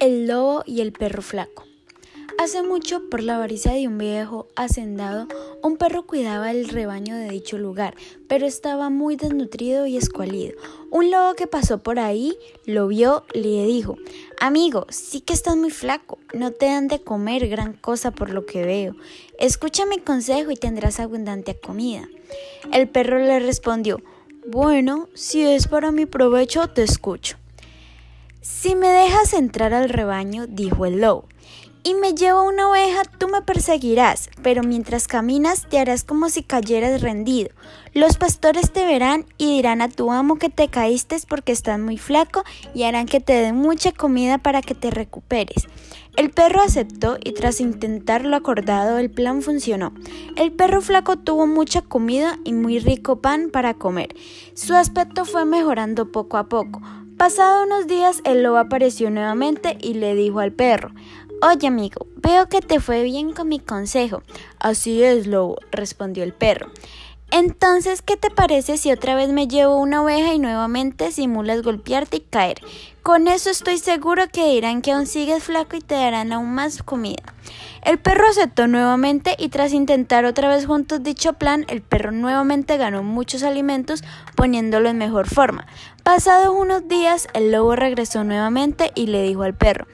El lobo y el perro flaco. Hace mucho, por la avaricia de un viejo hacendado, un perro cuidaba el rebaño de dicho lugar, pero estaba muy desnutrido y escualido. Un lobo que pasó por ahí lo vio y le dijo, Amigo, sí que estás muy flaco, no te dan de comer gran cosa por lo que veo. Escucha mi consejo y tendrás abundante comida. El perro le respondió, Bueno, si es para mi provecho, te escucho. Si me dejas entrar al rebaño, dijo el lobo, y me llevo una oveja, tú me perseguirás, pero mientras caminas te harás como si cayeras rendido. Los pastores te verán y dirán a tu amo que te caíste porque estás muy flaco y harán que te den mucha comida para que te recuperes. El perro aceptó y tras intentar lo acordado el plan funcionó. El perro flaco tuvo mucha comida y muy rico pan para comer. Su aspecto fue mejorando poco a poco. Pasado unos días el lobo apareció nuevamente y le dijo al perro Oye amigo, veo que te fue bien con mi consejo. Así es, lobo, respondió el perro. Entonces, ¿qué te parece si otra vez me llevo una oveja y nuevamente simulas golpearte y caer? Con eso estoy seguro que dirán que aún sigues flaco y te darán aún más comida. El perro aceptó nuevamente y tras intentar otra vez juntos dicho plan, el perro nuevamente ganó muchos alimentos poniéndolo en mejor forma. Pasados unos días, el lobo regresó nuevamente y le dijo al perro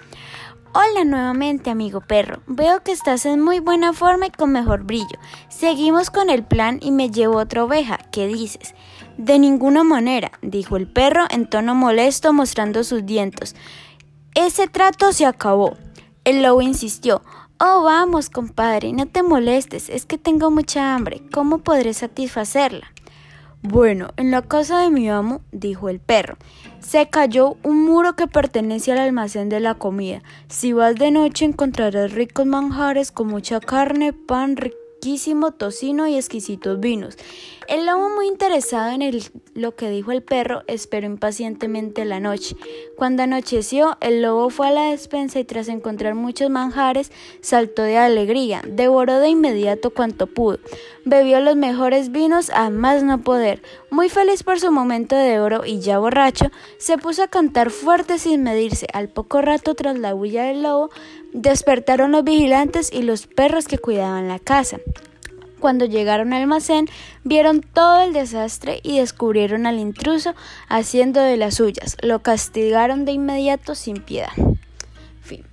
Hola nuevamente, amigo perro. Veo que estás en muy buena forma y con mejor brillo. Seguimos con el plan y me llevo otra oveja. ¿Qué dices? De ninguna manera, dijo el perro en tono molesto mostrando sus dientes. Ese trato se acabó. El lobo insistió. Oh, vamos, compadre, no te molestes, es que tengo mucha hambre. ¿Cómo podré satisfacerla? Bueno, en la casa de mi amo, dijo el perro, se cayó un muro que pertenece al almacén de la comida. Si vas de noche encontrarás ricos manjares con mucha carne, pan, tocino y exquisitos vinos. El lobo, muy interesado en lo que dijo el perro, esperó impacientemente la noche. Cuando anocheció, el lobo fue a la despensa y tras encontrar muchos manjares, saltó de alegría, devoró de inmediato cuanto pudo, bebió los mejores vinos a más no poder. Muy feliz por su momento de oro y ya borracho, se puso a cantar fuerte sin medirse. Al poco rato, tras la huella del lobo, despertaron los vigilantes y los perros que cuidaban la casa. Cuando llegaron al almacén, vieron todo el desastre y descubrieron al intruso haciendo de las suyas. Lo castigaron de inmediato sin piedad. Fin.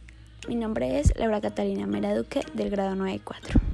Mi nombre es Laura Catalina Meraduque del grado 94.